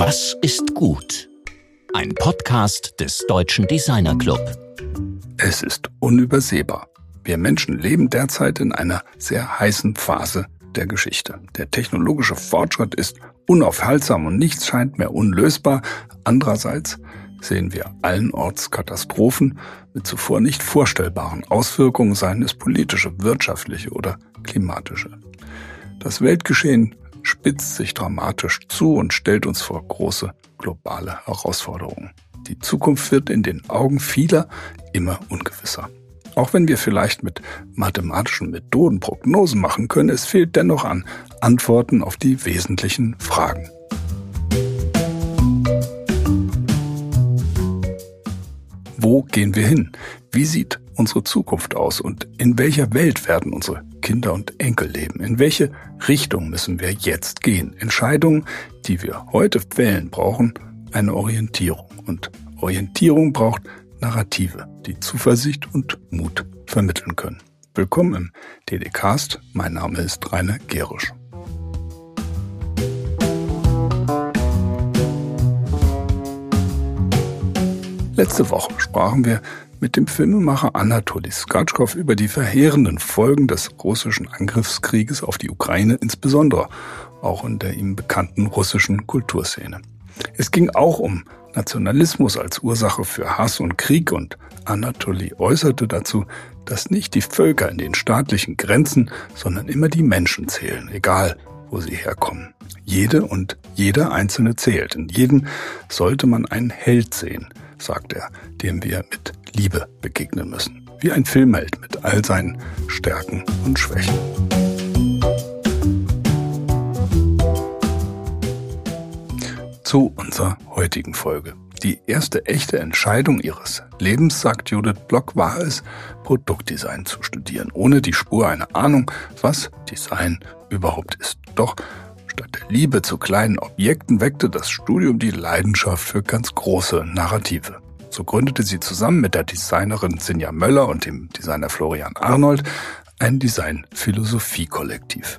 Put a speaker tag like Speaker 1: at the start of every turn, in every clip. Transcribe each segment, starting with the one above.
Speaker 1: Was ist gut? Ein Podcast des Deutschen Designer Club.
Speaker 2: Es ist unübersehbar. Wir Menschen leben derzeit in einer sehr heißen Phase der Geschichte. Der technologische Fortschritt ist unaufhaltsam und nichts scheint mehr unlösbar. Andererseits sehen wir allenorts Katastrophen mit zuvor nicht vorstellbaren Auswirkungen, seien es politische, wirtschaftliche oder klimatische. Das Weltgeschehen spitzt sich dramatisch zu und stellt uns vor große globale Herausforderungen. Die Zukunft wird in den Augen vieler immer ungewisser. Auch wenn wir vielleicht mit mathematischen Methoden Prognosen machen können, es fehlt dennoch an Antworten auf die wesentlichen Fragen. Wo gehen wir hin? Wie sieht unsere Zukunft aus und in welcher Welt werden unsere Kinder und Enkel leben? In welche Richtung müssen wir jetzt gehen? Entscheidungen, die wir heute fällen, brauchen eine Orientierung. Und Orientierung braucht Narrative, die Zuversicht und Mut vermitteln können. Willkommen im DDcast. Mein Name ist Rainer Gerisch. Letzte Woche sprachen wir mit dem Filmemacher Anatoly Skatschkow über die verheerenden Folgen des russischen Angriffskrieges auf die Ukraine, insbesondere auch in der ihm bekannten russischen Kulturszene. Es ging auch um Nationalismus als Ursache für Hass und Krieg und Anatoly äußerte dazu, dass nicht die Völker in den staatlichen Grenzen, sondern immer die Menschen zählen, egal wo sie herkommen. Jede und jeder Einzelne zählt. In jedem sollte man einen Held sehen, sagt er, dem wir mit Liebe begegnen müssen. Wie ein Filmheld mit all seinen Stärken und Schwächen. Zu unserer heutigen Folge. Die erste echte Entscheidung ihres Lebens, sagt Judith Block, war es, Produktdesign zu studieren, ohne die Spur einer Ahnung, was Design überhaupt ist. Doch statt der Liebe zu kleinen Objekten weckte das Studium die Leidenschaft für ganz große Narrative. So gründete sie zusammen mit der Designerin Sinja Möller und dem Designer Florian Arnold ein Design-Philosophie-Kollektiv.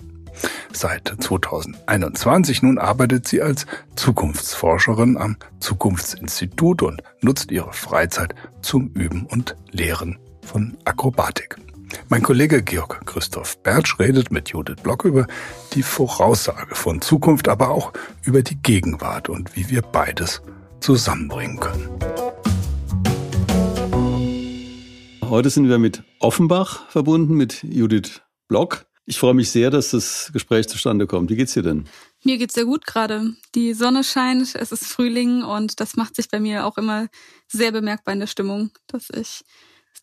Speaker 2: Seit 2021 nun arbeitet sie als Zukunftsforscherin am Zukunftsinstitut und nutzt ihre Freizeit zum Üben und Lehren von Akrobatik. Mein Kollege Georg Christoph Bertsch redet mit Judith Block über die Voraussage von Zukunft, aber auch über die Gegenwart und wie wir beides zusammenbringen können.
Speaker 3: Heute sind wir mit Offenbach verbunden, mit Judith Block. Ich freue mich sehr, dass das Gespräch zustande kommt. Wie geht's dir denn?
Speaker 4: Mir geht's sehr gut gerade. Die Sonne scheint, es ist Frühling und das macht sich bei mir auch immer sehr bemerkbar in der Stimmung, dass ich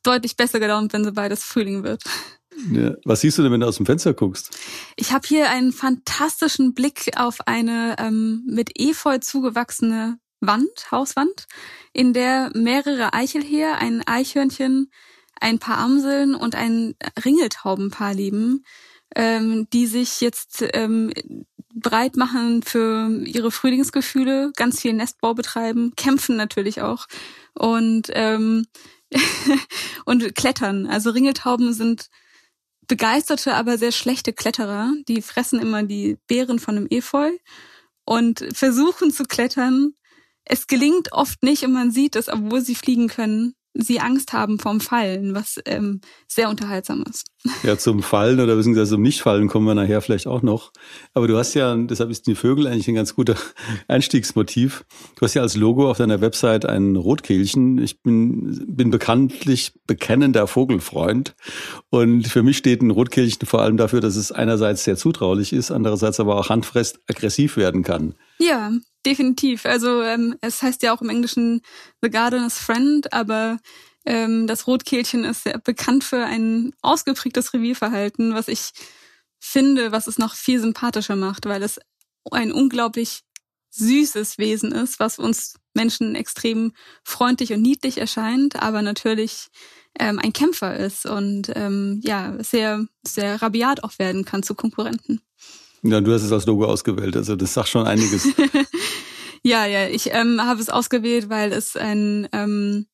Speaker 4: deutlich besser gelaunt bin, sobald es Frühling wird.
Speaker 3: Ja. Was siehst du denn, wenn du aus dem Fenster guckst?
Speaker 4: Ich habe hier einen fantastischen Blick auf eine ähm, mit Efeu zugewachsene Wand, Hauswand, in der mehrere Eichelheer, ein Eichhörnchen, ein paar Amseln und ein Ringeltaubenpaar leben, ähm, die sich jetzt ähm, breit machen für ihre Frühlingsgefühle, ganz viel Nestbau betreiben, kämpfen natürlich auch und ähm, und klettern. Also Ringeltauben sind begeisterte, aber sehr schlechte Kletterer. Die fressen immer die Beeren von dem Efeu und versuchen zu klettern. Es gelingt oft nicht und man sieht es, obwohl sie fliegen können, sie Angst haben vom Fallen, was ähm, sehr unterhaltsam ist.
Speaker 3: Ja, zum Fallen oder beziehungsweise zum Nichtfallen kommen wir nachher vielleicht auch noch. Aber du hast ja, deshalb ist die Vögel eigentlich ein ganz guter Einstiegsmotiv. Du hast ja als Logo auf deiner Website ein Rotkehlchen. Ich bin, bin bekanntlich bekennender Vogelfreund. Und für mich steht ein Rotkehlchen vor allem dafür, dass es einerseits sehr zutraulich ist, andererseits aber auch handfest aggressiv werden kann.
Speaker 4: Ja, definitiv. Also ähm, es heißt ja auch im Englischen The Gardener's Friend, aber ähm, das Rotkehlchen ist sehr bekannt für ein ausgeprägtes Revierverhalten, was ich finde, was es noch viel sympathischer macht, weil es ein unglaublich süßes Wesen ist, was uns Menschen extrem freundlich und niedlich erscheint, aber natürlich ähm, ein Kämpfer ist und ähm, ja sehr sehr rabiat auch werden kann zu Konkurrenten.
Speaker 3: Ja, du hast es als Logo ausgewählt, also das sagt schon einiges.
Speaker 4: ja, ja, ich ähm, habe es ausgewählt, weil es ein ähm,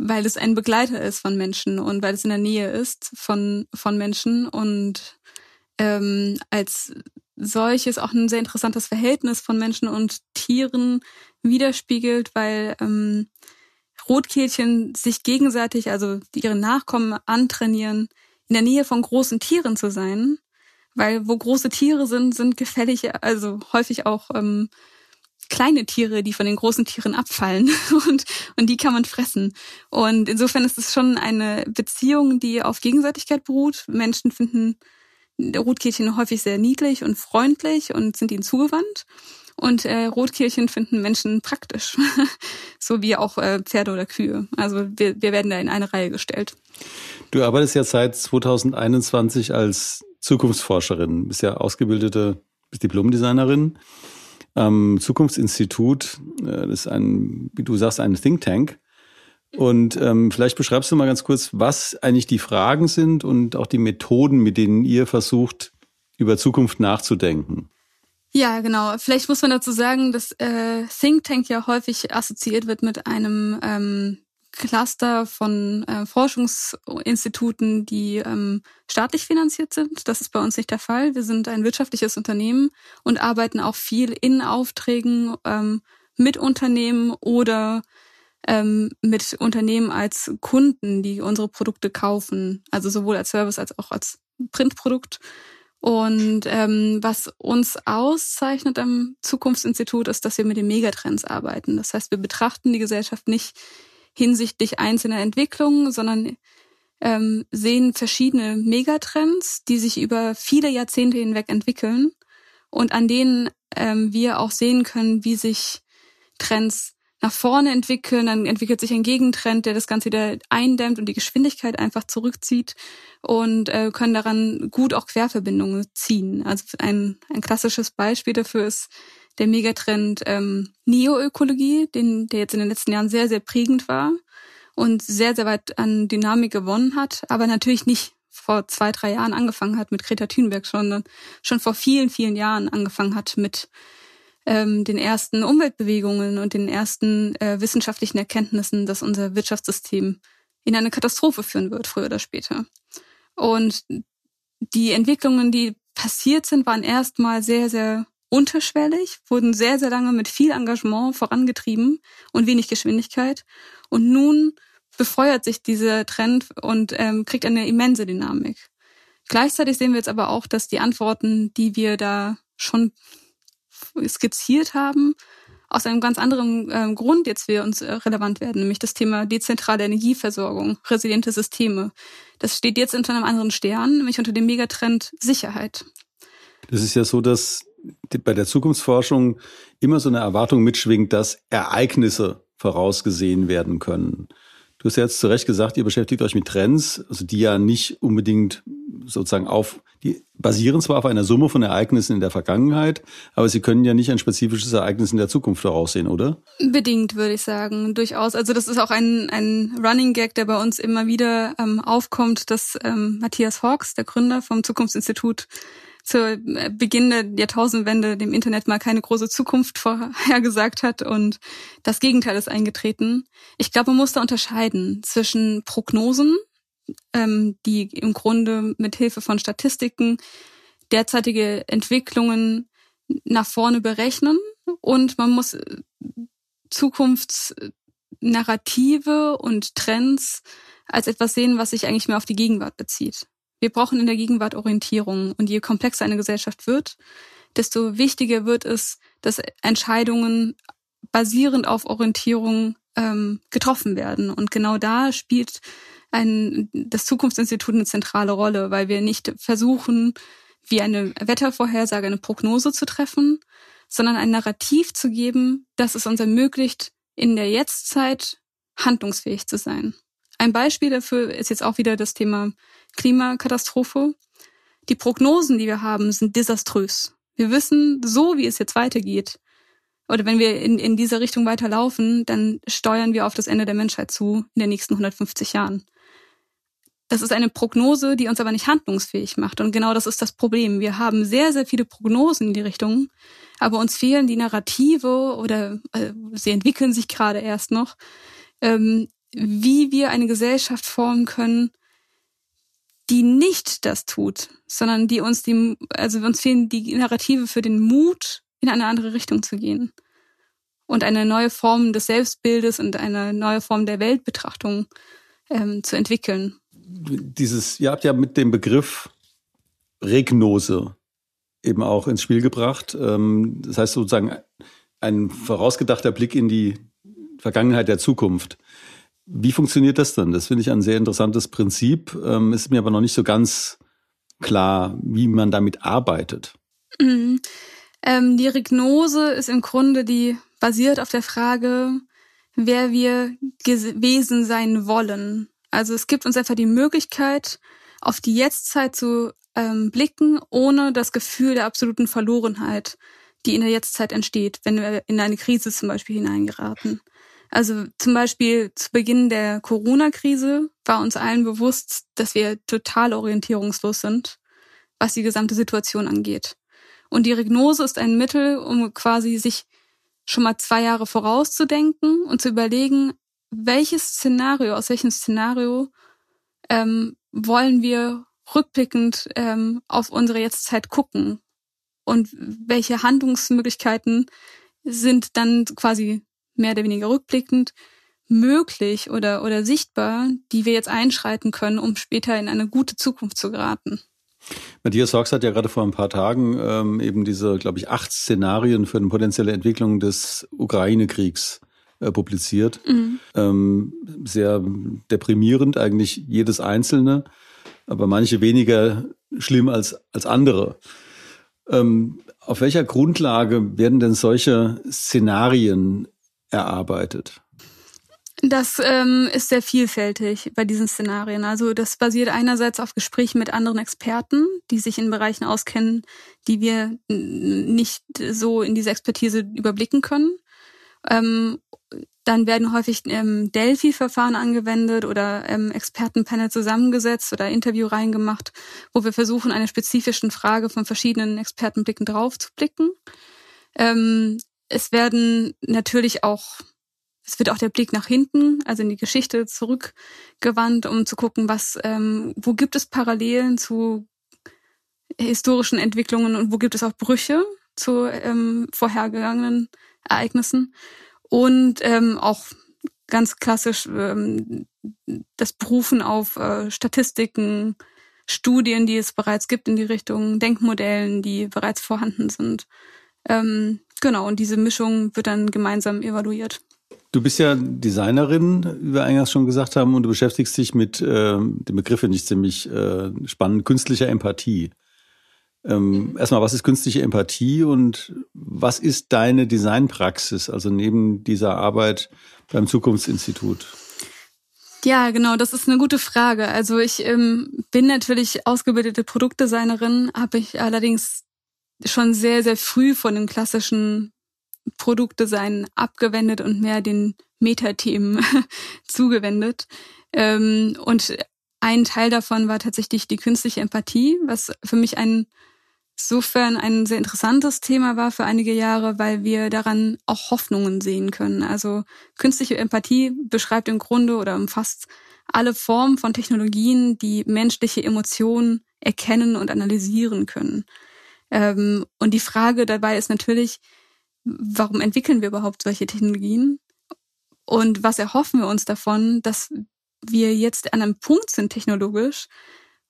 Speaker 4: weil es ein Begleiter ist von Menschen und weil es in der Nähe ist von von Menschen und ähm, als solches auch ein sehr interessantes Verhältnis von Menschen und Tieren widerspiegelt, weil ähm, Rotkehlchen sich gegenseitig, also ihre Nachkommen antrainieren, in der Nähe von großen Tieren zu sein, weil wo große Tiere sind, sind gefällige, also häufig auch ähm, kleine Tiere, die von den großen Tieren abfallen und, und die kann man fressen. Und insofern ist es schon eine Beziehung, die auf Gegenseitigkeit beruht. Menschen finden Rotkehlchen häufig sehr niedlich und freundlich und sind ihnen zugewandt. Und äh, Rotkehlchen finden Menschen praktisch, so wie auch äh, Pferde oder Kühe. Also wir, wir werden da in eine Reihe gestellt.
Speaker 3: Du arbeitest ja seit 2021 als Zukunftsforscherin, bist ja ausgebildete bist Diplomdesignerin am Zukunftsinstitut. Äh, das ist ein, wie du sagst, ein Think Tank. Und ähm, vielleicht beschreibst du mal ganz kurz, was eigentlich die Fragen sind und auch die Methoden, mit denen ihr versucht, über Zukunft nachzudenken.
Speaker 4: Ja, genau. Vielleicht muss man dazu sagen, dass äh, Think Tank ja häufig assoziiert wird mit einem ähm, Cluster von äh, Forschungsinstituten, die ähm, staatlich finanziert sind. Das ist bei uns nicht der Fall. Wir sind ein wirtschaftliches Unternehmen und arbeiten auch viel in Aufträgen ähm, mit Unternehmen oder ähm, mit Unternehmen als Kunden, die unsere Produkte kaufen. Also sowohl als Service als auch als Printprodukt. Und ähm, was uns auszeichnet am Zukunftsinstitut ist, dass wir mit den Megatrends arbeiten. Das heißt, wir betrachten die Gesellschaft nicht hinsichtlich einzelner Entwicklungen, sondern ähm, sehen verschiedene Megatrends, die sich über viele Jahrzehnte hinweg entwickeln und an denen ähm, wir auch sehen können, wie sich Trends nach vorne entwickeln, dann entwickelt sich ein Gegentrend, der das Ganze wieder eindämmt und die Geschwindigkeit einfach zurückzieht und äh, können daran gut auch Querverbindungen ziehen. Also ein, ein klassisches Beispiel dafür ist der Megatrend ähm, Neoökologie, den, der jetzt in den letzten Jahren sehr, sehr prägend war und sehr, sehr weit an Dynamik gewonnen hat, aber natürlich nicht vor zwei, drei Jahren angefangen hat mit Greta Thunberg, sondern schon vor vielen, vielen Jahren angefangen hat mit ähm, den ersten Umweltbewegungen und den ersten äh, wissenschaftlichen Erkenntnissen, dass unser Wirtschaftssystem in eine Katastrophe führen wird, früher oder später. Und die Entwicklungen, die passiert sind, waren erstmal sehr, sehr unterschwellig, wurden sehr, sehr lange mit viel Engagement vorangetrieben und wenig Geschwindigkeit. Und nun befeuert sich dieser Trend und ähm, kriegt eine immense Dynamik. Gleichzeitig sehen wir jetzt aber auch, dass die Antworten, die wir da schon skizziert haben, aus einem ganz anderen ähm, Grund jetzt für uns äh, relevant werden, nämlich das Thema dezentrale Energieversorgung, resiliente Systeme. Das steht jetzt unter einem anderen Stern, nämlich unter dem Megatrend Sicherheit.
Speaker 3: Das ist ja so, dass bei der Zukunftsforschung immer so eine Erwartung mitschwingt, dass Ereignisse vorausgesehen werden können. Du hast ja jetzt zu Recht gesagt, ihr beschäftigt euch mit Trends, also die ja nicht unbedingt sozusagen auf, die basieren zwar auf einer Summe von Ereignissen in der Vergangenheit, aber sie können ja nicht ein spezifisches Ereignis in der Zukunft voraussehen, oder?
Speaker 4: Bedingt, würde ich sagen, durchaus. Also das ist auch ein, ein Running Gag, der bei uns immer wieder ähm, aufkommt, dass ähm, Matthias Hawks, der Gründer vom Zukunftsinstitut, zu äh, Beginn der Jahrtausendwende dem Internet mal keine große Zukunft vorhergesagt hat und das Gegenteil ist eingetreten. Ich glaube, man muss da unterscheiden zwischen Prognosen, ähm, die im Grunde mit Hilfe von Statistiken derzeitige Entwicklungen nach vorne berechnen und man muss äh, Zukunftsnarrative und Trends als etwas sehen, was sich eigentlich mehr auf die Gegenwart bezieht. Wir brauchen in der Gegenwart Orientierung. Und je komplexer eine Gesellschaft wird, desto wichtiger wird es, dass Entscheidungen basierend auf Orientierung ähm, getroffen werden. Und genau da spielt ein, das Zukunftsinstitut eine zentrale Rolle, weil wir nicht versuchen, wie eine Wettervorhersage, eine Prognose zu treffen, sondern ein Narrativ zu geben, das es uns ermöglicht, in der Jetztzeit handlungsfähig zu sein. Ein Beispiel dafür ist jetzt auch wieder das Thema Klimakatastrophe. Die Prognosen, die wir haben, sind desaströs. Wir wissen, so wie es jetzt weitergeht, oder wenn wir in, in dieser Richtung weiterlaufen, dann steuern wir auf das Ende der Menschheit zu in den nächsten 150 Jahren. Das ist eine Prognose, die uns aber nicht handlungsfähig macht. Und genau das ist das Problem. Wir haben sehr, sehr viele Prognosen in die Richtung, aber uns fehlen die Narrative oder äh, sie entwickeln sich gerade erst noch, ähm, wie wir eine Gesellschaft formen können, die nicht das tut, sondern die uns die, also uns fehlen die Narrative für den Mut, in eine andere Richtung zu gehen und eine neue Form des Selbstbildes und eine neue Form der Weltbetrachtung ähm, zu entwickeln.
Speaker 3: Dieses, ihr habt ja mit dem Begriff Regnose eben auch ins Spiel gebracht. Ähm, das heißt sozusagen ein vorausgedachter Blick in die Vergangenheit der Zukunft. Wie funktioniert das dann? Das finde ich ein sehr interessantes Prinzip. Ähm, ist mir aber noch nicht so ganz klar, wie man damit arbeitet.
Speaker 4: Mhm. Ähm, die Regnose ist im Grunde die basiert auf der Frage, wer wir gewesen sein wollen. Also es gibt uns einfach die Möglichkeit, auf die Jetztzeit zu ähm, blicken, ohne das Gefühl der absoluten Verlorenheit, die in der Jetztzeit entsteht, wenn wir in eine Krise zum Beispiel hineingeraten. Also zum Beispiel zu Beginn der Corona-Krise war uns allen bewusst, dass wir total orientierungslos sind, was die gesamte Situation angeht. Und die Regnose ist ein Mittel, um quasi sich schon mal zwei Jahre vorauszudenken und zu überlegen, welches Szenario, aus welchem Szenario ähm, wollen wir rückblickend ähm, auf unsere Jetztzeit gucken und welche Handlungsmöglichkeiten sind dann quasi mehr oder weniger rückblickend möglich oder, oder sichtbar, die wir jetzt einschreiten können, um später in eine gute Zukunft zu geraten.
Speaker 3: Matthias Sachs hat ja gerade vor ein paar Tagen ähm, eben diese, glaube ich, acht Szenarien für eine potenzielle Entwicklung des Ukraine-Kriegs äh, publiziert. Mhm. Ähm, sehr deprimierend, eigentlich jedes einzelne, aber manche weniger schlimm als, als andere. Ähm, auf welcher Grundlage werden denn solche Szenarien erarbeitet?
Speaker 4: Das ähm, ist sehr vielfältig bei diesen Szenarien. Also das basiert einerseits auf Gesprächen mit anderen Experten, die sich in Bereichen auskennen, die wir nicht so in diese Expertise überblicken können. Ähm, dann werden häufig ähm, Delphi-Verfahren angewendet oder ähm, Expertenpanel zusammengesetzt oder Interviewreihen gemacht, wo wir versuchen, eine spezifischen Frage von verschiedenen Expertenblicken drauf zu blicken. Ähm, es werden natürlich auch es wird auch der Blick nach hinten, also in die Geschichte zurückgewandt, um zu gucken, was, ähm, wo gibt es Parallelen zu historischen Entwicklungen und wo gibt es auch Brüche zu ähm, vorhergegangenen Ereignissen. Und ähm, auch ganz klassisch ähm, das Berufen auf äh, Statistiken, Studien, die es bereits gibt in die Richtung, Denkmodellen, die bereits vorhanden sind. Ähm, genau, und diese Mischung wird dann gemeinsam evaluiert.
Speaker 3: Du bist ja Designerin, wie wir eingangs schon gesagt haben, und du beschäftigst dich mit, äh, dem Begriff finde ich ziemlich äh, spannend, künstlicher Empathie. Ähm, erstmal, was ist künstliche Empathie und was ist deine Designpraxis, also neben dieser Arbeit beim Zukunftsinstitut?
Speaker 4: Ja, genau, das ist eine gute Frage. Also ich ähm, bin natürlich ausgebildete Produktdesignerin, habe ich allerdings schon sehr, sehr früh von den klassischen Produktdesign abgewendet und mehr den Metathemen zugewendet. Ähm, und ein Teil davon war tatsächlich die künstliche Empathie, was für mich ein insofern ein sehr interessantes Thema war für einige Jahre, weil wir daran auch Hoffnungen sehen können. Also künstliche Empathie beschreibt im Grunde oder umfasst alle Formen von Technologien, die menschliche Emotionen erkennen und analysieren können. Ähm, und die Frage dabei ist natürlich, warum entwickeln wir überhaupt solche Technologien? Und was erhoffen wir uns davon, dass wir jetzt an einem Punkt sind technologisch,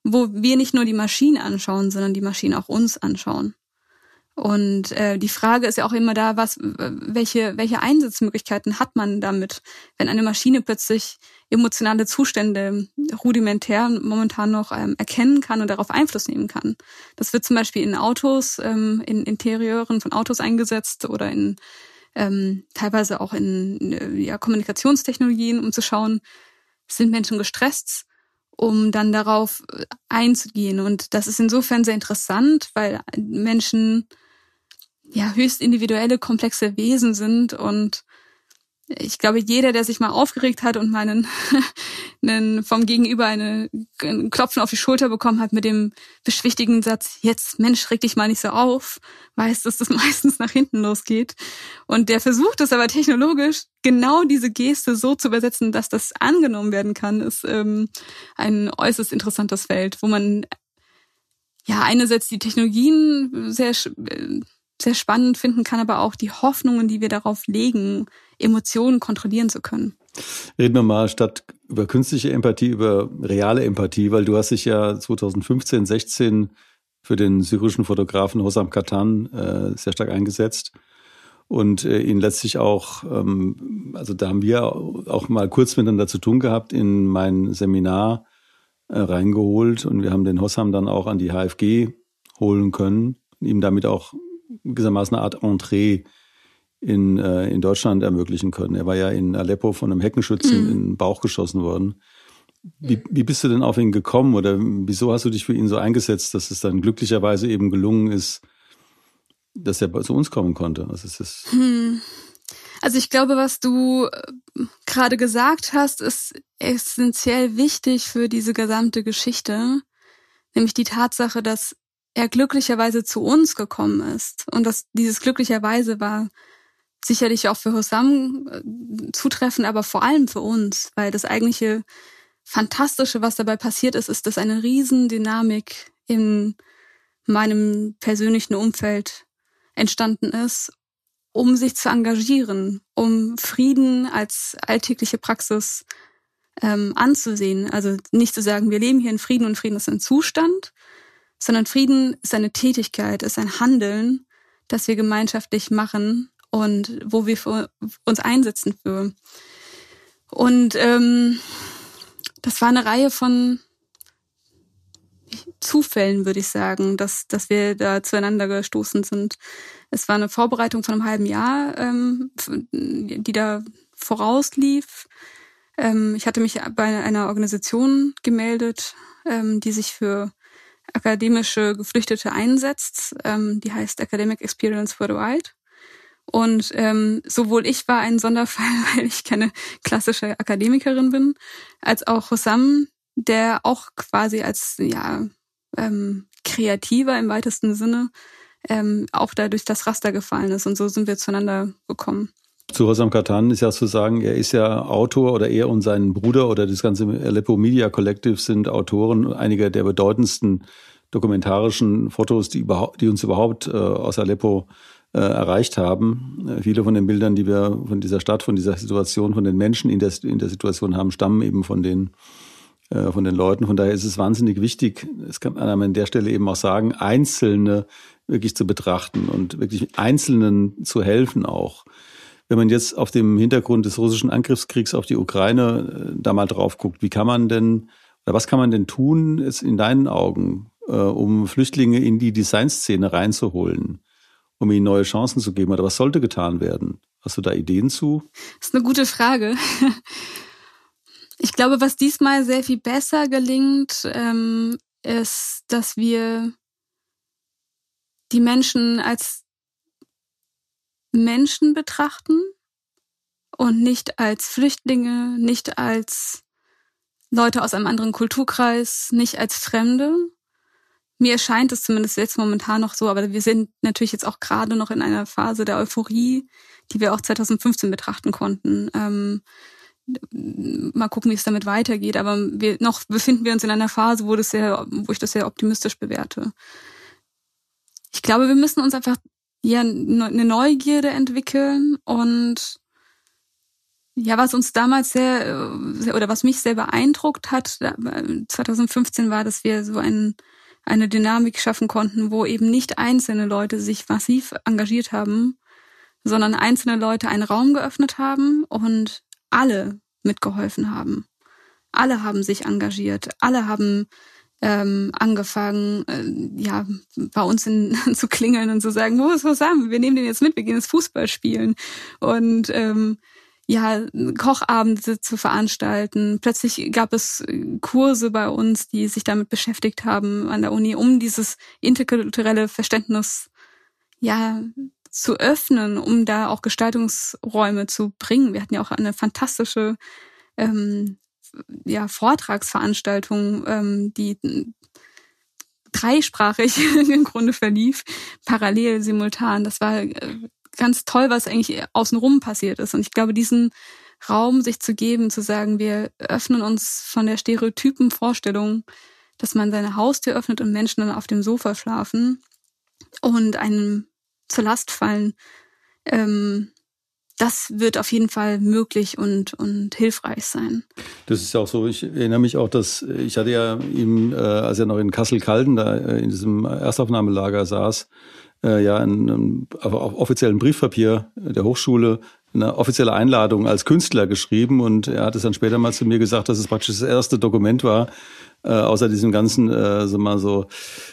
Speaker 4: wo wir nicht nur die Maschinen anschauen, sondern die Maschinen auch uns anschauen. Und äh, die Frage ist ja auch immer da, was, welche, welche Einsatzmöglichkeiten hat man damit, wenn eine Maschine plötzlich emotionale Zustände rudimentär momentan noch ähm, erkennen kann und darauf Einfluss nehmen kann. Das wird zum Beispiel in Autos, ähm, in Interieuren von Autos eingesetzt oder in ähm, teilweise auch in äh, ja, Kommunikationstechnologien, um zu schauen, sind Menschen gestresst, um dann darauf äh, einzugehen. Und das ist insofern sehr interessant, weil Menschen ja höchst individuelle, komplexe Wesen sind und ich glaube, jeder, der sich mal aufgeregt hat und mal einen, vom Gegenüber eine, einen Klopfen auf die Schulter bekommen hat mit dem beschwichtigenden Satz, jetzt Mensch, reg dich mal nicht so auf, weiß, dass das meistens nach hinten losgeht. Und der versucht es aber technologisch, genau diese Geste so zu übersetzen, dass das angenommen werden kann, ist ähm, ein äußerst interessantes Feld, wo man ja einerseits die Technologien sehr sehr spannend finden kann, aber auch die Hoffnungen, die wir darauf legen, Emotionen kontrollieren zu können.
Speaker 3: Reden wir mal statt über künstliche Empathie, über reale Empathie, weil du hast dich ja 2015, 16 für den syrischen Fotografen Hossam Katan äh, sehr stark eingesetzt und äh, ihn letztlich auch, ähm, also da haben wir auch mal kurz miteinander zu tun gehabt, in mein Seminar äh, reingeholt und wir haben den Hossam dann auch an die HFG holen können, ihm damit auch gewissermaßen eine Art Entree in, äh, in Deutschland ermöglichen können. Er war ja in Aleppo von einem Heckenschützen mhm. in den Bauch geschossen worden. Wie, wie bist du denn auf ihn gekommen oder wieso hast du dich für ihn so eingesetzt, dass es dann glücklicherweise eben gelungen ist, dass er zu uns kommen konnte? Also, es ist hm.
Speaker 4: also ich glaube, was du äh, gerade gesagt hast, ist essentiell wichtig für diese gesamte Geschichte, nämlich die Tatsache, dass er glücklicherweise zu uns gekommen ist. Und dass dieses glücklicherweise war sicherlich auch für Hossam äh, zutreffen, aber vor allem für uns, weil das eigentliche Fantastische, was dabei passiert ist, ist, dass eine Riesendynamik in meinem persönlichen Umfeld entstanden ist, um sich zu engagieren, um Frieden als alltägliche Praxis ähm, anzusehen. Also nicht zu sagen, wir leben hier in Frieden und Frieden ist ein Zustand, sondern Frieden ist eine Tätigkeit, ist ein Handeln, das wir gemeinschaftlich machen und wo wir für uns einsetzen für. Und ähm, das war eine Reihe von Zufällen, würde ich sagen, dass, dass wir da zueinander gestoßen sind. Es war eine Vorbereitung von einem halben Jahr, ähm, die da vorauslief. Ähm, ich hatte mich bei einer Organisation gemeldet, ähm, die sich für akademische Geflüchtete einsetzt. Ähm, die heißt Academic Experience Worldwide. Und ähm, sowohl ich war ein Sonderfall, weil ich keine klassische Akademikerin bin, als auch Hossam, der auch quasi als ja ähm, kreativer im weitesten Sinne ähm, auch da durch das Raster gefallen ist. Und so sind wir zueinander gekommen.
Speaker 3: Zu Hossam Katan ist ja zu sagen, er ist ja Autor oder er und sein Bruder oder das ganze Aleppo Media Collective sind Autoren einiger der bedeutendsten dokumentarischen Fotos, die, überhaupt, die uns überhaupt äh, aus Aleppo äh, erreicht haben. Äh, viele von den Bildern, die wir von dieser Stadt, von dieser Situation, von den Menschen in der, in der Situation haben, stammen eben von den, äh, von den Leuten. Von daher ist es wahnsinnig wichtig, das kann man an der Stelle eben auch sagen, Einzelne wirklich zu betrachten und wirklich Einzelnen zu helfen auch. Wenn man jetzt auf dem Hintergrund des russischen Angriffskriegs auf die Ukraine äh, da mal drauf guckt, wie kann man denn, oder was kann man denn tun, jetzt in deinen Augen, äh, um Flüchtlinge in die Designszene reinzuholen? um ihnen neue Chancen zu geben? Oder was sollte getan werden? Hast du da Ideen zu?
Speaker 4: Das ist eine gute Frage. Ich glaube, was diesmal sehr viel besser gelingt, ähm, ist, dass wir die Menschen als Menschen betrachten und nicht als Flüchtlinge, nicht als Leute aus einem anderen Kulturkreis, nicht als Fremde, mir erscheint es zumindest jetzt momentan noch so, aber wir sind natürlich jetzt auch gerade noch in einer Phase der Euphorie, die wir auch 2015 betrachten konnten. Ähm, mal gucken, wie es damit weitergeht. Aber wir noch befinden wir uns in einer Phase, wo das sehr, wo ich das sehr optimistisch bewerte. Ich glaube, wir müssen uns einfach ja eine Neugierde entwickeln und ja, was uns damals sehr, sehr oder was mich sehr beeindruckt hat, 2015 war, dass wir so einen eine Dynamik schaffen konnten, wo eben nicht einzelne Leute sich massiv engagiert haben, sondern einzelne Leute einen Raum geöffnet haben und alle mitgeholfen haben. Alle haben sich engagiert, alle haben ähm, angefangen, äh, ja, bei uns in, zu klingeln und zu sagen, wo ist Sam? Wir nehmen den jetzt mit, wir gehen ins Fußball spielen. Und ähm, ja, Kochabende zu veranstalten. Plötzlich gab es äh, Kurse bei uns, die sich damit beschäftigt haben an der Uni, um dieses interkulturelle Verständnis ja zu öffnen, um da auch Gestaltungsräume zu bringen. Wir hatten ja auch eine fantastische ähm, ja, Vortragsveranstaltung, ähm, die dreisprachig im Grunde verlief, parallel, simultan. Das war äh, ganz toll, was eigentlich außenrum passiert ist. Und ich glaube, diesen Raum sich zu geben, zu sagen, wir öffnen uns von der stereotypen Vorstellung, dass man seine Haustür öffnet und Menschen dann auf dem Sofa schlafen und einem zur Last fallen, ähm, das wird auf jeden Fall möglich und, und hilfreich sein.
Speaker 3: Das ist ja auch so. Ich erinnere mich auch, dass ich hatte ja ihm, äh, als er noch in Kassel-Calden da äh, in diesem Erstaufnahmelager saß, äh, ja in, auf, auf offiziellen Briefpapier der Hochschule eine offizielle Einladung als Künstler geschrieben und er hat es dann später mal zu mir gesagt, dass es praktisch das erste Dokument war, äh, außer diesen ganzen, äh, so mal so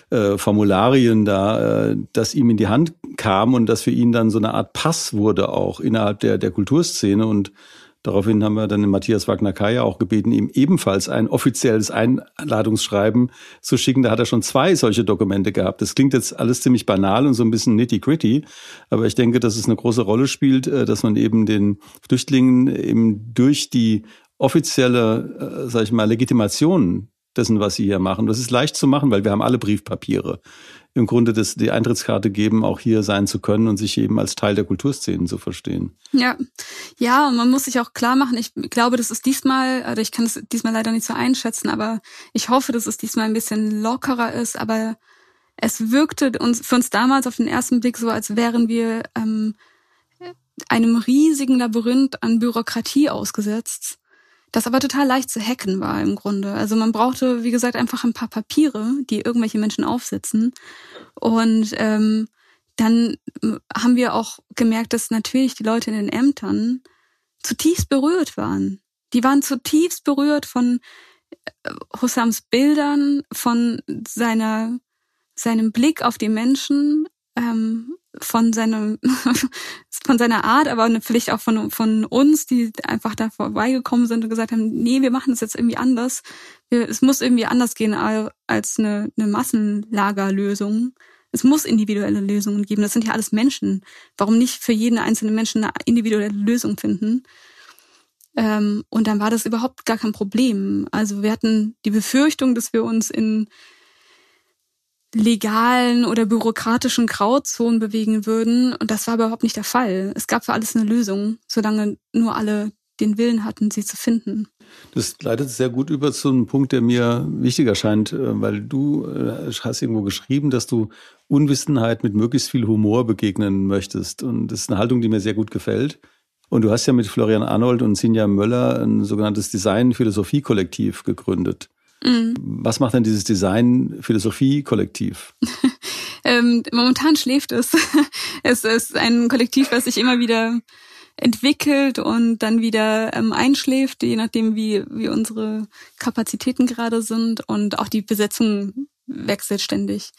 Speaker 3: äh, Formularien da, äh, das ihm in die Hand kam und das für ihn dann so eine Art Pass wurde auch innerhalb der der Kulturszene und Daraufhin haben wir dann den Matthias Wagner-Kaya auch gebeten, ihm ebenfalls ein offizielles Einladungsschreiben zu schicken. Da hat er schon zwei solche Dokumente gehabt. Das klingt jetzt alles ziemlich banal und so ein bisschen nitty-gritty. Aber ich denke, dass es eine große Rolle spielt, äh, dass man eben den Flüchtlingen eben durch die offizielle, äh, sag ich mal, Legitimation dessen, was sie hier machen. Das ist leicht zu machen, weil wir haben alle Briefpapiere. Im Grunde das, die Eintrittskarte geben, auch hier sein zu können und sich eben als Teil der Kulturszenen zu verstehen.
Speaker 4: Ja, ja, und man muss sich auch klar machen, ich glaube, das ist diesmal, oder ich kann es diesmal leider nicht so einschätzen, aber ich hoffe, dass es diesmal ein bisschen lockerer ist, aber es wirkte uns für uns damals auf den ersten Blick so, als wären wir ähm, einem riesigen Labyrinth an Bürokratie ausgesetzt das aber total leicht zu hacken war im Grunde. Also man brauchte, wie gesagt, einfach ein paar Papiere, die irgendwelche Menschen aufsitzen. Und ähm, dann haben wir auch gemerkt, dass natürlich die Leute in den Ämtern zutiefst berührt waren. Die waren zutiefst berührt von äh, Hussams Bildern, von seiner, seinem Blick auf die Menschen, ähm, von seinem von seiner Art, aber vielleicht auch von von uns, die einfach da vorbeigekommen sind und gesagt haben, nee, wir machen das jetzt irgendwie anders. Es muss irgendwie anders gehen als eine, eine Massenlagerlösung. Es muss individuelle Lösungen geben. Das sind ja alles Menschen. Warum nicht für jeden einzelnen Menschen eine individuelle Lösung finden? Ähm, und dann war das überhaupt gar kein Problem. Also wir hatten die Befürchtung, dass wir uns in legalen oder bürokratischen Grauzonen bewegen würden. Und das war überhaupt nicht der Fall. Es gab für alles eine Lösung, solange nur alle den Willen hatten, sie zu finden.
Speaker 3: Das leitet sehr gut über zu einem Punkt, der mir wichtig erscheint, äh, weil du äh, hast irgendwo geschrieben, dass du Unwissenheit mit möglichst viel Humor begegnen möchtest. Und das ist eine Haltung, die mir sehr gut gefällt. Und du hast ja mit Florian Arnold und Sinja Möller ein sogenanntes Design-Philosophie-Kollektiv gegründet. Mhm. Was macht denn dieses Design-Philosophie-Kollektiv?
Speaker 4: ähm, momentan schläft es. es ist ein Kollektiv, was sich immer wieder entwickelt und dann wieder ähm, einschläft, je nachdem, wie, wie unsere Kapazitäten gerade sind und auch die Besetzung wechselt ständig.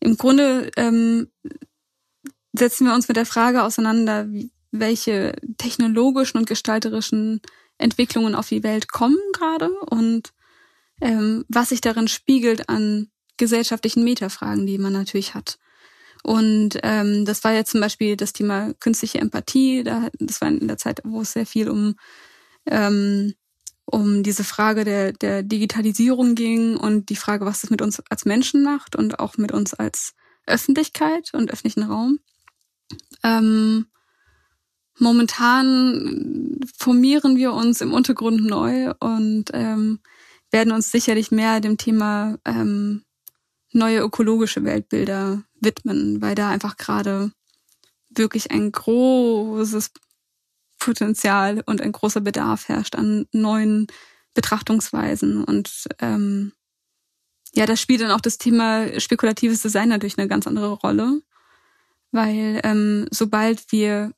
Speaker 4: Im Grunde ähm, setzen wir uns mit der Frage auseinander, welche technologischen und gestalterischen Entwicklungen auf die Welt kommen gerade und ähm, was sich darin spiegelt an gesellschaftlichen Metafragen, die man natürlich hat. Und ähm, das war ja zum Beispiel das Thema künstliche Empathie. Da, das war in der Zeit, wo es sehr viel um ähm, um diese Frage der, der Digitalisierung ging und die Frage, was das mit uns als Menschen macht und auch mit uns als Öffentlichkeit und öffentlichen Raum. Ähm, momentan formieren wir uns im Untergrund neu und ähm, werden uns sicherlich mehr dem Thema ähm, neue ökologische Weltbilder widmen, weil da einfach gerade wirklich ein großes Potenzial und ein großer Bedarf herrscht an neuen Betrachtungsweisen. Und ähm, ja, da spielt dann auch das Thema spekulatives Design natürlich eine ganz andere Rolle, weil ähm, sobald wir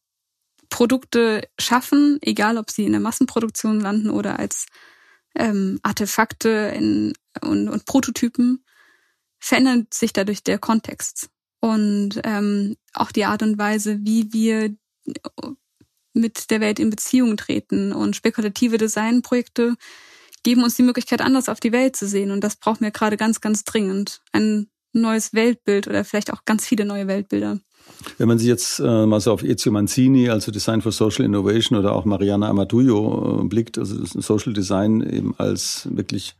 Speaker 4: Produkte schaffen, egal ob sie in der Massenproduktion landen oder als ähm, Artefakte in, und, und Prototypen, verändert sich dadurch der Kontext und ähm, auch die Art und Weise, wie wir mit der Welt in Beziehung treten. Und spekulative Designprojekte geben uns die Möglichkeit, anders auf die Welt zu sehen. Und das brauchen wir gerade ganz, ganz dringend. Ein neues Weltbild oder vielleicht auch ganz viele neue Weltbilder.
Speaker 3: Wenn man sich jetzt äh, mal so auf Ezio Manzini, also Design for Social Innovation oder auch Mariana Amatullo äh, blickt, also Social Design eben als wirklich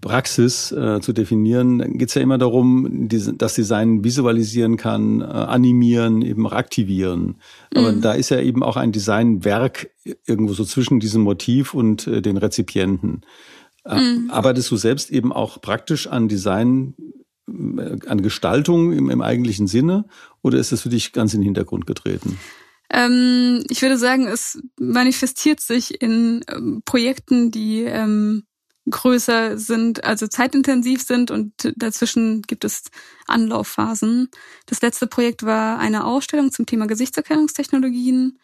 Speaker 3: Praxis äh, zu definieren, dann geht es ja immer darum, die, das Design visualisieren kann, äh, animieren, eben auch aktivieren. Aber mhm. da ist ja eben auch ein Designwerk irgendwo so zwischen diesem Motiv und äh, den Rezipienten. Äh, mhm. Arbeitest du selbst eben auch praktisch an Design, an Gestaltung im, im eigentlichen Sinne oder ist es für dich ganz in den Hintergrund getreten?
Speaker 4: Ähm, ich würde sagen, es manifestiert sich in ähm, Projekten, die ähm, größer sind, also zeitintensiv sind und dazwischen gibt es Anlaufphasen. Das letzte Projekt war eine Ausstellung zum Thema Gesichtserkennungstechnologien,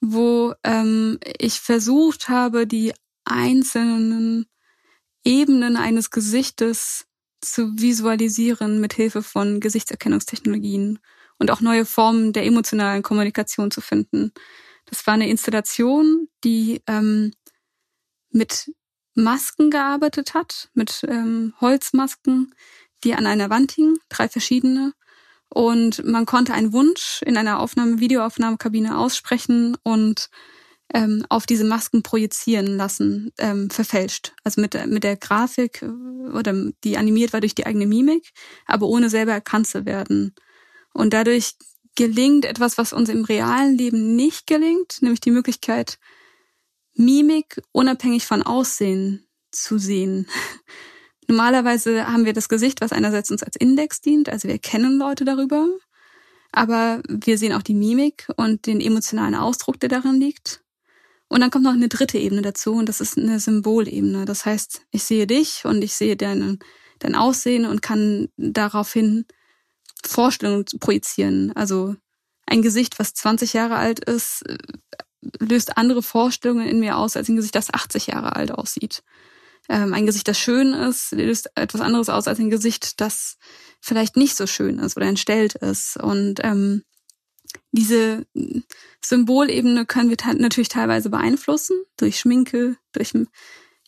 Speaker 4: wo ähm, ich versucht habe, die einzelnen Ebenen eines Gesichtes zu visualisieren mit Hilfe von Gesichtserkennungstechnologien und auch neue Formen der emotionalen Kommunikation zu finden. Das war eine Installation, die ähm, mit Masken gearbeitet hat, mit ähm, Holzmasken, die an einer Wand hingen, drei verschiedene. Und man konnte einen Wunsch in einer Aufnahme, Videoaufnahmekabine aussprechen und ähm, auf diese Masken projizieren lassen, ähm, verfälscht. Also mit, mit der Grafik äh, oder die animiert war durch die eigene Mimik, aber ohne selber erkannt zu werden. Und dadurch gelingt etwas, was uns im realen Leben nicht gelingt, nämlich die Möglichkeit, Mimik unabhängig von Aussehen zu sehen. Normalerweise haben wir das Gesicht, was einerseits uns als Index dient, also wir kennen Leute darüber, aber wir sehen auch die Mimik und den emotionalen Ausdruck, der darin liegt. Und dann kommt noch eine dritte Ebene dazu und das ist eine Symbolebene. Das heißt, ich sehe dich und ich sehe dein, dein Aussehen und kann daraufhin Vorstellungen projizieren. Also ein Gesicht, was 20 Jahre alt ist, löst andere Vorstellungen in mir aus als ein Gesicht, das 80 Jahre alt aussieht. Ähm, ein Gesicht, das schön ist, löst etwas anderes aus als ein Gesicht, das vielleicht nicht so schön ist oder entstellt ist. Und ähm, diese Symbolebene können wir natürlich teilweise beeinflussen durch Schminke, durch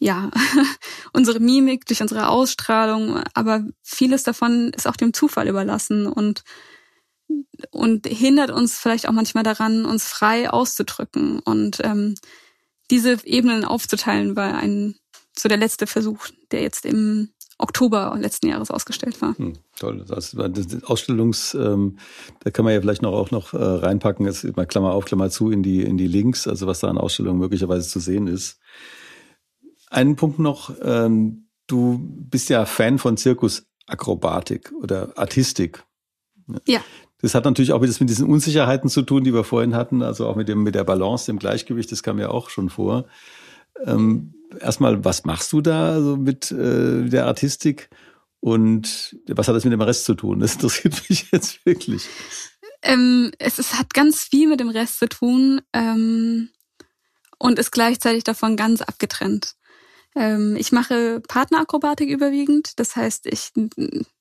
Speaker 4: ja unsere Mimik, durch unsere Ausstrahlung. Aber vieles davon ist auch dem Zufall überlassen und und hindert uns vielleicht auch manchmal daran, uns frei auszudrücken. Und ähm, diese Ebenen aufzuteilen war ein so der letzte Versuch, der jetzt im Oktober letzten Jahres ausgestellt war. Hm,
Speaker 3: toll. Das, das Ausstellungs, ähm, da kann man ja vielleicht noch auch noch äh, reinpacken, jetzt mal Klammer auf, Klammer zu in die, in die Links, also was da an Ausstellungen möglicherweise zu sehen ist. Einen Punkt noch, ähm, du bist ja Fan von Zirkusakrobatik oder Artistik.
Speaker 4: Ja.
Speaker 3: Das hat natürlich auch mit diesen Unsicherheiten zu tun, die wir vorhin hatten, also auch mit dem mit der Balance, dem Gleichgewicht, das kam ja auch schon vor. Ähm, erstmal, was machst du da also mit äh, der Artistik und was hat das mit dem Rest zu tun? Das interessiert mich jetzt wirklich.
Speaker 4: Ähm, es, es hat ganz viel mit dem Rest zu tun ähm, und ist gleichzeitig davon ganz abgetrennt. Ähm, ich mache Partnerakrobatik überwiegend, das heißt, ich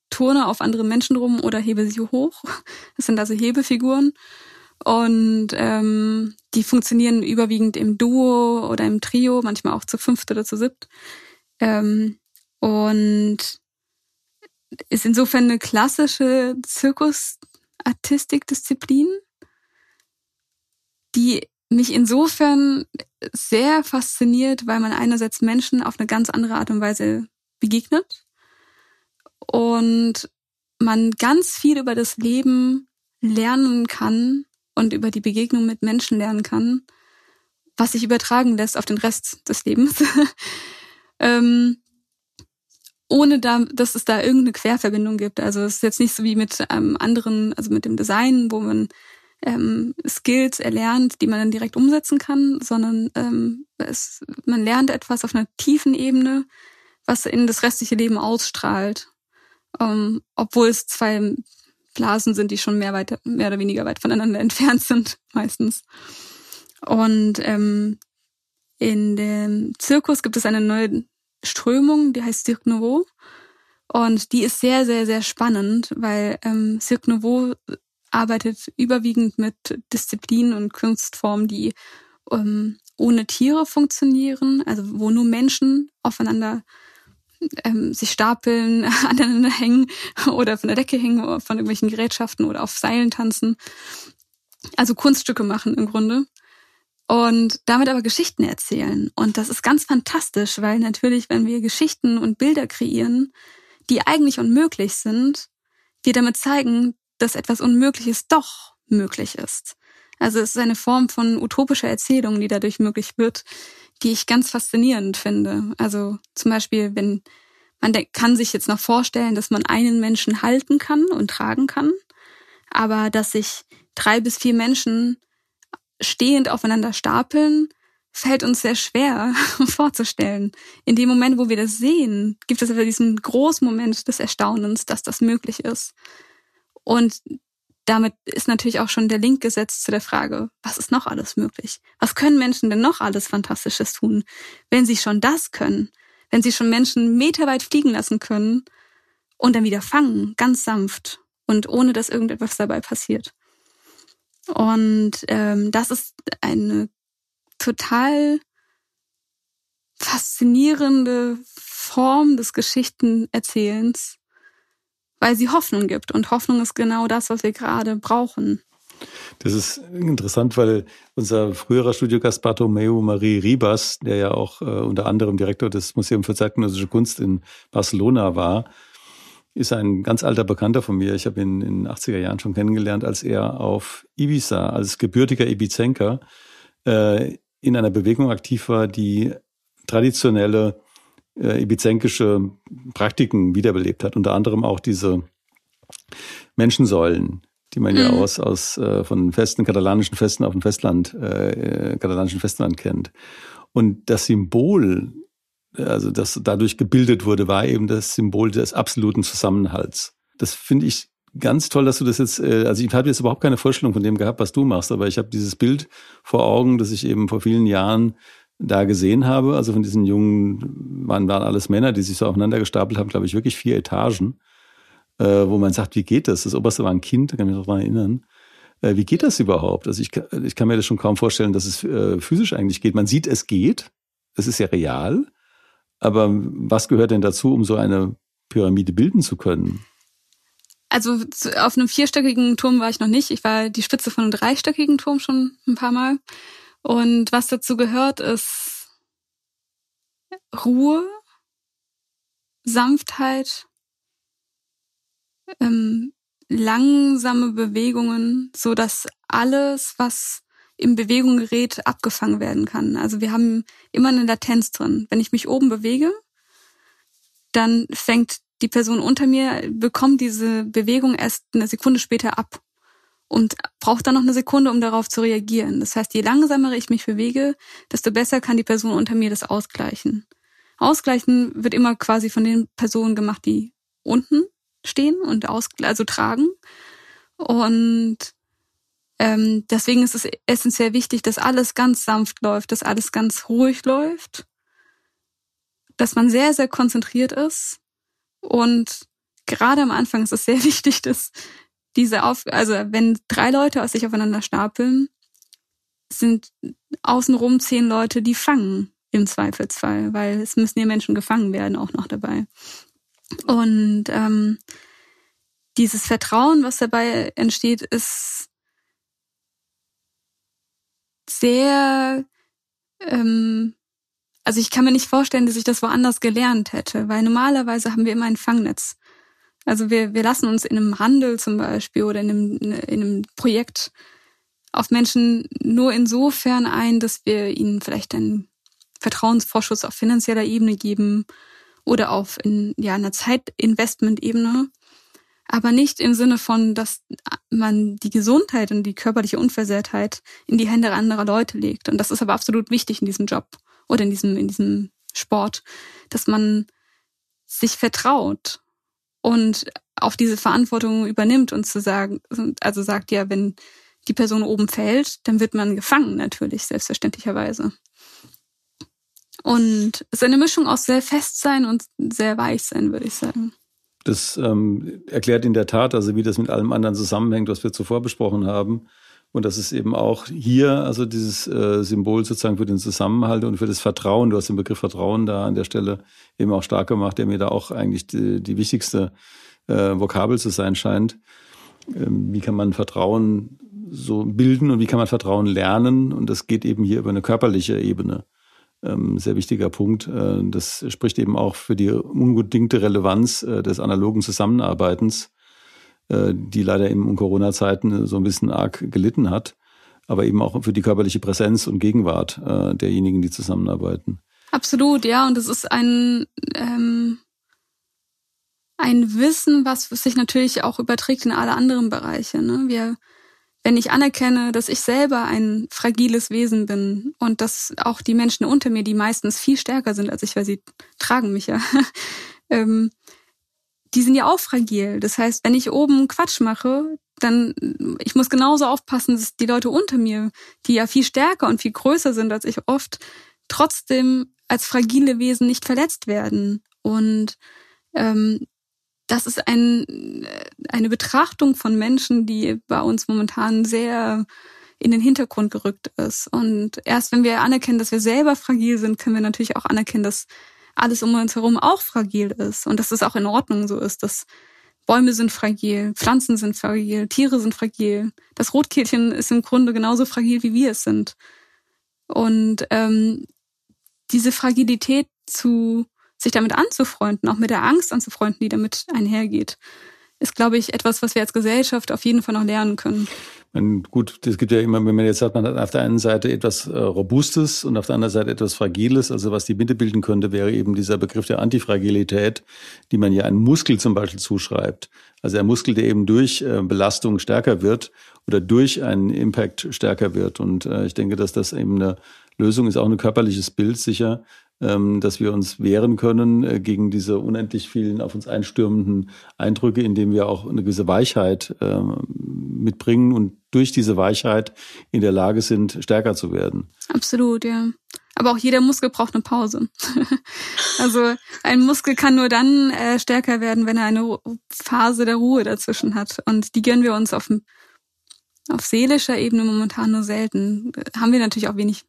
Speaker 4: turne auf andere Menschen rum oder hebe sie hoch. Das sind also Hebefiguren. Und ähm, die funktionieren überwiegend im Duo oder im Trio, manchmal auch zu fünft oder zu siebt. Ähm, und ist insofern eine klassische Zirkusartistikdisziplin, die mich insofern sehr fasziniert, weil man einerseits Menschen auf eine ganz andere Art und Weise begegnet und man ganz viel über das Leben lernen kann und über die Begegnung mit Menschen lernen kann, was sich übertragen lässt auf den Rest des Lebens. ähm, ohne da, dass es da irgendeine Querverbindung gibt. Also es ist jetzt nicht so wie mit ähm, anderen, also mit dem Design, wo man ähm, Skills erlernt, die man dann direkt umsetzen kann, sondern ähm, es, man lernt etwas auf einer tiefen Ebene, was in das restliche Leben ausstrahlt ähm, obwohl es zwei Blasen sind, die schon mehr, weit, mehr oder weniger weit voneinander entfernt sind, meistens. Und ähm, in dem Zirkus gibt es eine neue Strömung, die heißt Cirque Nouveau. Und die ist sehr, sehr, sehr spannend, weil ähm, Cirque Nouveau arbeitet überwiegend mit Disziplinen und Kunstformen, die ähm, ohne Tiere funktionieren, also wo nur Menschen aufeinander ähm, sich stapeln, aneinander hängen oder von der Decke hängen, oder von irgendwelchen Gerätschaften oder auf Seilen tanzen. Also Kunststücke machen im Grunde. Und damit aber Geschichten erzählen. Und das ist ganz fantastisch, weil natürlich, wenn wir Geschichten und Bilder kreieren, die eigentlich unmöglich sind, wir damit zeigen, dass etwas Unmögliches doch möglich ist. Also es ist eine Form von utopischer Erzählung, die dadurch möglich wird, die ich ganz faszinierend finde. Also zum Beispiel, wenn man kann sich jetzt noch vorstellen, dass man einen Menschen halten kann und tragen kann, aber dass sich drei bis vier Menschen stehend aufeinander stapeln, fällt uns sehr schwer vorzustellen. In dem Moment, wo wir das sehen, gibt es aber diesen großen Moment des Erstaunens, dass das möglich ist. Und damit ist natürlich auch schon der Link gesetzt zu der Frage, was ist noch alles möglich? Was können Menschen denn noch alles Fantastisches tun, wenn sie schon das können? Wenn sie schon Menschen meterweit fliegen lassen können und dann wieder fangen, ganz sanft und ohne dass irgendetwas dabei passiert. Und ähm, das ist eine total faszinierende Form des Geschichtenerzählens, weil sie Hoffnung gibt. Und Hoffnung ist genau das, was wir gerade brauchen.
Speaker 3: Das ist interessant, weil unser früherer Studiogast Bartomeu Marie Ribas, der ja auch äh, unter anderem Direktor des Museums für zeitgenössische Kunst in Barcelona war, ist ein ganz alter Bekannter von mir. Ich habe ihn in den 80er Jahren schon kennengelernt, als er auf Ibiza als gebürtiger Ibizenker äh, in einer Bewegung aktiv war, die traditionelle äh, ibizenkische Praktiken wiederbelebt hat. Unter anderem auch diese Menschensäulen, die man mhm. ja aus, aus äh, von festen katalanischen Festen auf dem Festland, äh, äh, katalanischen Festland kennt. Und das Symbol, also das dadurch gebildet wurde, war eben das Symbol des absoluten Zusammenhalts. Das finde ich ganz toll, dass du das jetzt, äh, also ich habe jetzt überhaupt keine Vorstellung von dem gehabt, was du machst, aber ich habe dieses Bild vor Augen, das ich eben vor vielen Jahren da gesehen habe, also von diesen jungen, waren, waren alles Männer, die sich so aufeinander gestapelt haben, glaube ich, wirklich vier Etagen, äh, wo man sagt, wie geht das? Das oberste war ein Kind, da kann ich mich mal erinnern. Äh, wie geht das überhaupt? Also ich, ich kann mir das schon kaum vorstellen, dass es äh, physisch eigentlich geht. Man sieht, es geht, es ist ja real, aber was gehört denn dazu, um so eine Pyramide bilden zu können?
Speaker 4: Also auf einem vierstöckigen Turm war ich noch nicht. Ich war die Spitze von einem dreistöckigen Turm schon ein paar Mal. Und was dazu gehört, ist Ruhe, Sanftheit, ähm, langsame Bewegungen, so dass alles, was in Bewegung gerät, abgefangen werden kann. Also wir haben immer eine Latenz drin. Wenn ich mich oben bewege, dann fängt die Person unter mir bekommt diese Bewegung erst eine Sekunde später ab und braucht dann noch eine Sekunde, um darauf zu reagieren. Das heißt, je langsamer ich mich bewege, desto besser kann die Person unter mir das ausgleichen. Ausgleichen wird immer quasi von den Personen gemacht, die unten stehen und aus, also tragen. Und ähm, deswegen ist es essentiell wichtig, dass alles ganz sanft läuft, dass alles ganz ruhig läuft, dass man sehr, sehr konzentriert ist und gerade am Anfang ist es sehr wichtig, dass diese Auf, also wenn drei Leute aus sich aufeinander stapeln, sind außenrum zehn Leute, die fangen im Zweifelsfall, weil es müssen ja Menschen gefangen werden auch noch dabei. Und ähm, dieses Vertrauen, was dabei entsteht, ist sehr ähm, also ich kann mir nicht vorstellen, dass ich das woanders gelernt hätte, weil normalerweise haben wir immer ein Fangnetz. Also wir, wir lassen uns in einem Handel zum Beispiel oder in einem, in einem Projekt auf Menschen nur insofern ein, dass wir ihnen vielleicht einen Vertrauensvorschuss auf finanzieller Ebene geben oder auf in, ja, einer Zeitinvestment-Ebene, aber nicht im Sinne von, dass man die Gesundheit und die körperliche Unversehrtheit in die Hände anderer Leute legt. Und das ist aber absolut wichtig in diesem Job oder in diesem, in diesem Sport, dass man sich vertraut und auf diese Verantwortung übernimmt und zu sagen, also sagt ja, wenn die Person oben fällt, dann wird man gefangen natürlich, selbstverständlicherweise. Und es ist eine Mischung aus sehr fest sein und sehr weich sein, würde ich sagen.
Speaker 3: Das ähm, erklärt in der Tat, also wie das mit allem anderen zusammenhängt, was wir zuvor besprochen haben. Und das ist eben auch hier, also dieses äh, Symbol sozusagen für den Zusammenhalt und für das Vertrauen. Du hast den Begriff Vertrauen da an der Stelle eben auch stark gemacht, der mir da auch eigentlich die, die wichtigste äh, Vokabel zu sein scheint. Ähm, wie kann man Vertrauen so bilden und wie kann man Vertrauen lernen? Und das geht eben hier über eine körperliche Ebene. Ähm, sehr wichtiger Punkt. Äh, das spricht eben auch für die unbedingte Relevanz äh, des analogen Zusammenarbeitens die leider eben in Corona-Zeiten so ein bisschen arg gelitten hat, aber eben auch für die körperliche Präsenz und Gegenwart äh, derjenigen, die zusammenarbeiten.
Speaker 4: Absolut, ja, und es ist ein ähm, ein Wissen, was sich natürlich auch überträgt in alle anderen Bereiche. Ne? Wir, wenn ich anerkenne, dass ich selber ein fragiles Wesen bin und dass auch die Menschen unter mir, die meistens viel stärker sind als ich, weil sie tragen mich ja, ähm, die sind ja auch fragil. Das heißt, wenn ich oben Quatsch mache, dann ich muss genauso aufpassen, dass die Leute unter mir, die ja viel stärker und viel größer sind als ich oft, trotzdem als fragile Wesen nicht verletzt werden. Und ähm, das ist ein, eine Betrachtung von Menschen, die bei uns momentan sehr in den Hintergrund gerückt ist. Und erst wenn wir anerkennen, dass wir selber fragil sind, können wir natürlich auch anerkennen, dass alles um uns herum auch fragil ist und dass es auch in Ordnung so ist, dass Bäume sind fragil, Pflanzen sind fragil, Tiere sind fragil. Das Rotkehlchen ist im Grunde genauso fragil, wie wir es sind. Und ähm, diese Fragilität zu sich damit anzufreunden, auch mit der Angst anzufreunden, die damit einhergeht, ist, glaube ich, etwas, was wir als Gesellschaft auf jeden Fall noch lernen können.
Speaker 3: Und gut, es gibt ja immer, wenn man jetzt sagt, man hat auf der einen Seite etwas äh, Robustes und auf der anderen Seite etwas Fragiles. Also was die Mitte bilden könnte, wäre eben dieser Begriff der Antifragilität, die man ja einem Muskel zum Beispiel zuschreibt. Also ein Muskel, der eben durch äh, Belastung stärker wird oder durch einen Impact stärker wird. Und äh, ich denke, dass das eben eine Lösung ist, auch ein körperliches Bild sicher, dass wir uns wehren können äh, gegen diese unendlich vielen auf uns einstürmenden Eindrücke, indem wir auch eine gewisse Weichheit ähm, mitbringen und durch diese Weichheit in der Lage sind, stärker zu werden.
Speaker 4: Absolut, ja. Aber auch jeder Muskel braucht eine Pause. also ein Muskel kann nur dann äh, stärker werden, wenn er eine Phase der Ruhe dazwischen hat. Und die gönnen wir uns auf, auf seelischer Ebene momentan nur selten. Haben wir natürlich auch wenig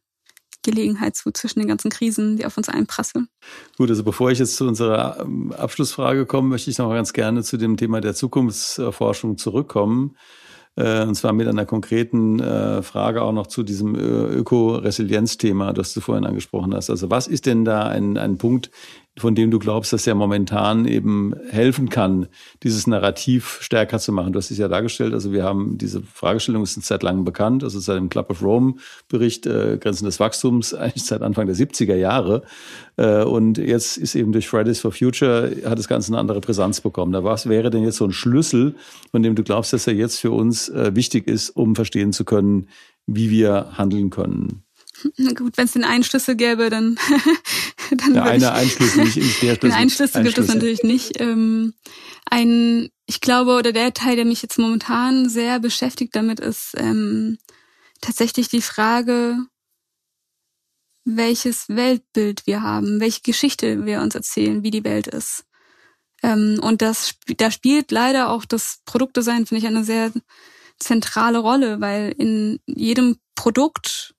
Speaker 4: Gelegenheit zu zwischen den ganzen Krisen, die auf uns einprasseln.
Speaker 3: Gut, also bevor ich jetzt zu unserer ähm, Abschlussfrage komme, möchte ich noch ganz gerne zu dem Thema der Zukunftsforschung zurückkommen. Äh, und zwar mit einer konkreten äh, Frage auch noch zu diesem Öko-Resilienz-Thema, das du vorhin angesprochen hast. Also was ist denn da ein, ein Punkt, von dem du glaubst, dass er momentan eben helfen kann, dieses Narrativ stärker zu machen. Du hast es ja dargestellt, also wir haben diese Fragestellung ist seit langem bekannt, also seit dem Club of Rome Bericht äh, Grenzen des Wachstums eigentlich seit Anfang der 70er Jahre äh, und jetzt ist eben durch Fridays for Future hat das Ganze eine andere Brisanz bekommen. Da was wäre denn jetzt so ein Schlüssel, von dem du glaubst, dass er jetzt für uns äh, wichtig ist, um verstehen zu können, wie wir handeln können?
Speaker 4: Na gut, wenn es den einen Schlüssel gäbe, dann, dann
Speaker 3: ja, eine Einschlüssel, nicht, nicht der
Speaker 4: Schlüssel. Den Einschlüssel gibt es natürlich nicht. Ähm, ein, ich glaube, oder der Teil, der mich jetzt momentan sehr beschäftigt damit, ist ähm, tatsächlich die Frage, welches Weltbild wir haben, welche Geschichte wir uns erzählen, wie die Welt ist. Ähm, und das, da spielt leider auch das Produktdesign, finde ich, eine sehr zentrale Rolle, weil in jedem Produkt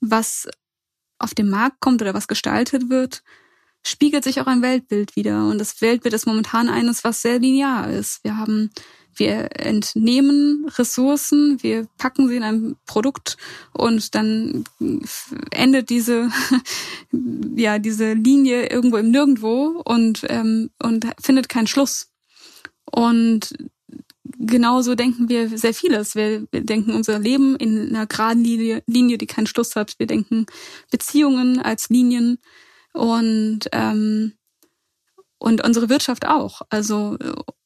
Speaker 4: was auf den Markt kommt oder was gestaltet wird, spiegelt sich auch ein Weltbild wieder. Und das Weltbild ist momentan eines, was sehr linear ist. Wir haben, wir entnehmen Ressourcen, wir packen sie in ein Produkt und dann endet diese, ja, diese Linie irgendwo im Nirgendwo und, ähm, und findet keinen Schluss. Und genauso denken wir sehr vieles. Wir, wir denken unser Leben in einer geraden Linie, Linie, die keinen Schluss hat. Wir denken Beziehungen als Linien und ähm, und unsere Wirtschaft auch. Also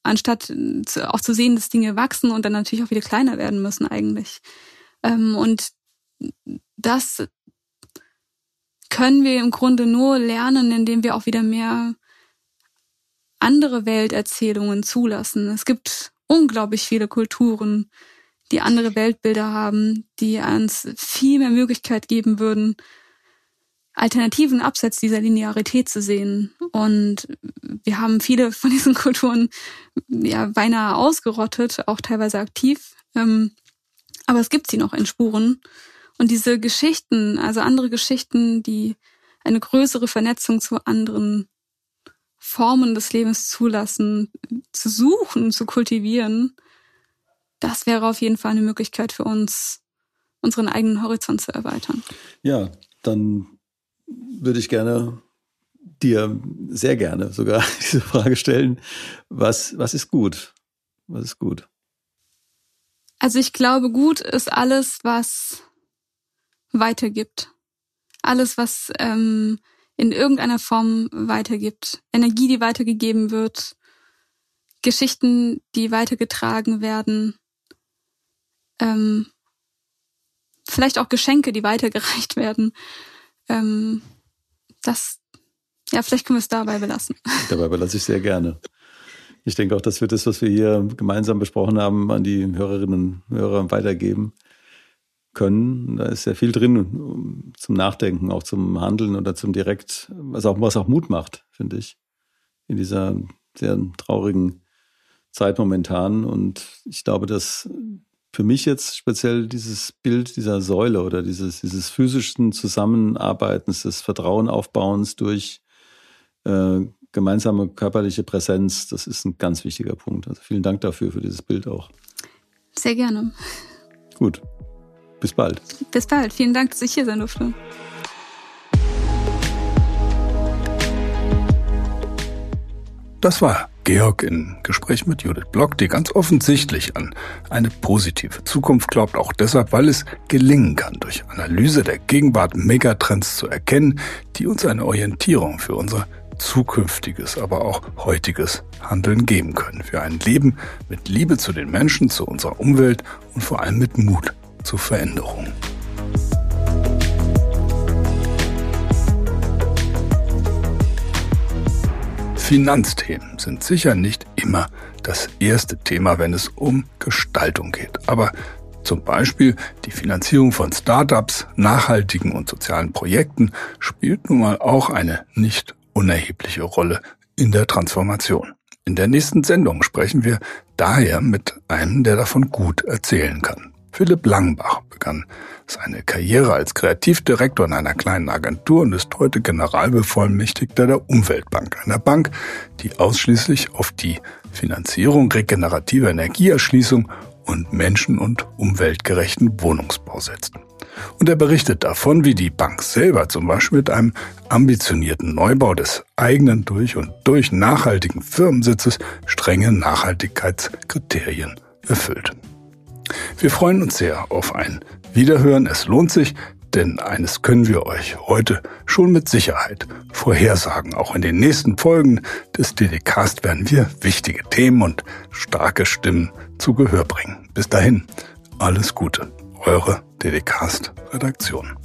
Speaker 4: anstatt auch zu sehen, dass Dinge wachsen und dann natürlich auch wieder kleiner werden müssen eigentlich. Ähm, und das können wir im Grunde nur lernen, indem wir auch wieder mehr andere Welterzählungen zulassen. Es gibt unglaublich viele Kulturen, die andere Weltbilder haben, die uns viel mehr Möglichkeit geben würden, Alternativen abseits dieser Linearität zu sehen. Und wir haben viele von diesen Kulturen ja beinahe ausgerottet, auch teilweise aktiv. Ähm, Aber es gibt sie noch in Spuren. Und diese Geschichten, also andere Geschichten, die eine größere Vernetzung zu anderen Formen des Lebens zulassen, zu suchen, zu kultivieren, das wäre auf jeden Fall eine Möglichkeit für uns, unseren eigenen Horizont zu erweitern.
Speaker 3: Ja, dann würde ich gerne dir sehr gerne sogar diese Frage stellen. Was, was ist gut? Was ist gut?
Speaker 4: Also ich glaube, gut ist alles, was weitergibt. Alles, was ähm, in irgendeiner Form weitergibt. Energie, die weitergegeben wird. Geschichten, die weitergetragen werden. Ähm, vielleicht auch Geschenke, die weitergereicht werden. Ähm, das, ja, vielleicht können wir es dabei belassen.
Speaker 3: Dabei belasse ich sehr gerne. Ich denke auch, dass wir das, was wir hier gemeinsam besprochen haben, an die Hörerinnen und Hörer weitergeben können. Da ist sehr viel drin zum Nachdenken, auch zum Handeln oder zum Direkt, was auch, was auch Mut macht, finde ich, in dieser sehr traurigen Zeit momentan. Und ich glaube, dass für mich jetzt speziell dieses Bild dieser Säule oder dieses, dieses physischen Zusammenarbeitens, des Vertrauenaufbauens durch äh, gemeinsame körperliche Präsenz, das ist ein ganz wichtiger Punkt. Also vielen Dank dafür, für dieses Bild auch.
Speaker 4: Sehr gerne.
Speaker 3: Gut. Bis bald.
Speaker 4: Bis bald. Vielen Dank, dass ich hier sein durfte.
Speaker 2: Das war Georg in Gespräch mit Judith Block, die ganz offensichtlich an eine positive Zukunft glaubt, auch deshalb, weil es gelingen kann, durch Analyse der Gegenwart Megatrends zu erkennen, die uns eine Orientierung für unser zukünftiges, aber auch heutiges Handeln geben können. Für ein Leben mit Liebe zu den Menschen, zu unserer Umwelt und vor allem mit Mut zu Veränderung. Finanzthemen sind sicher nicht immer das erste Thema, wenn es um Gestaltung geht. Aber zum Beispiel die Finanzierung von Startups, nachhaltigen und sozialen Projekten spielt nun mal auch eine nicht unerhebliche Rolle in der Transformation. In der nächsten Sendung sprechen wir daher mit einem, der davon gut erzählen kann. Philipp Langbach begann seine Karriere als Kreativdirektor in einer kleinen Agentur und ist heute Generalbevollmächtigter der Umweltbank, einer Bank, die ausschließlich auf die Finanzierung regenerativer Energieerschließung und menschen- und umweltgerechten Wohnungsbau setzt. Und er berichtet davon, wie die Bank selber zum Beispiel mit einem ambitionierten Neubau des eigenen durch und durch nachhaltigen Firmensitzes strenge Nachhaltigkeitskriterien erfüllt. Wir freuen uns sehr auf ein Wiederhören. Es lohnt sich, denn eines können wir euch heute schon mit Sicherheit vorhersagen. Auch in den nächsten Folgen des DDcast werden wir wichtige Themen und starke Stimmen zu Gehör bringen. Bis dahin, alles Gute. Eure DDcast Redaktion.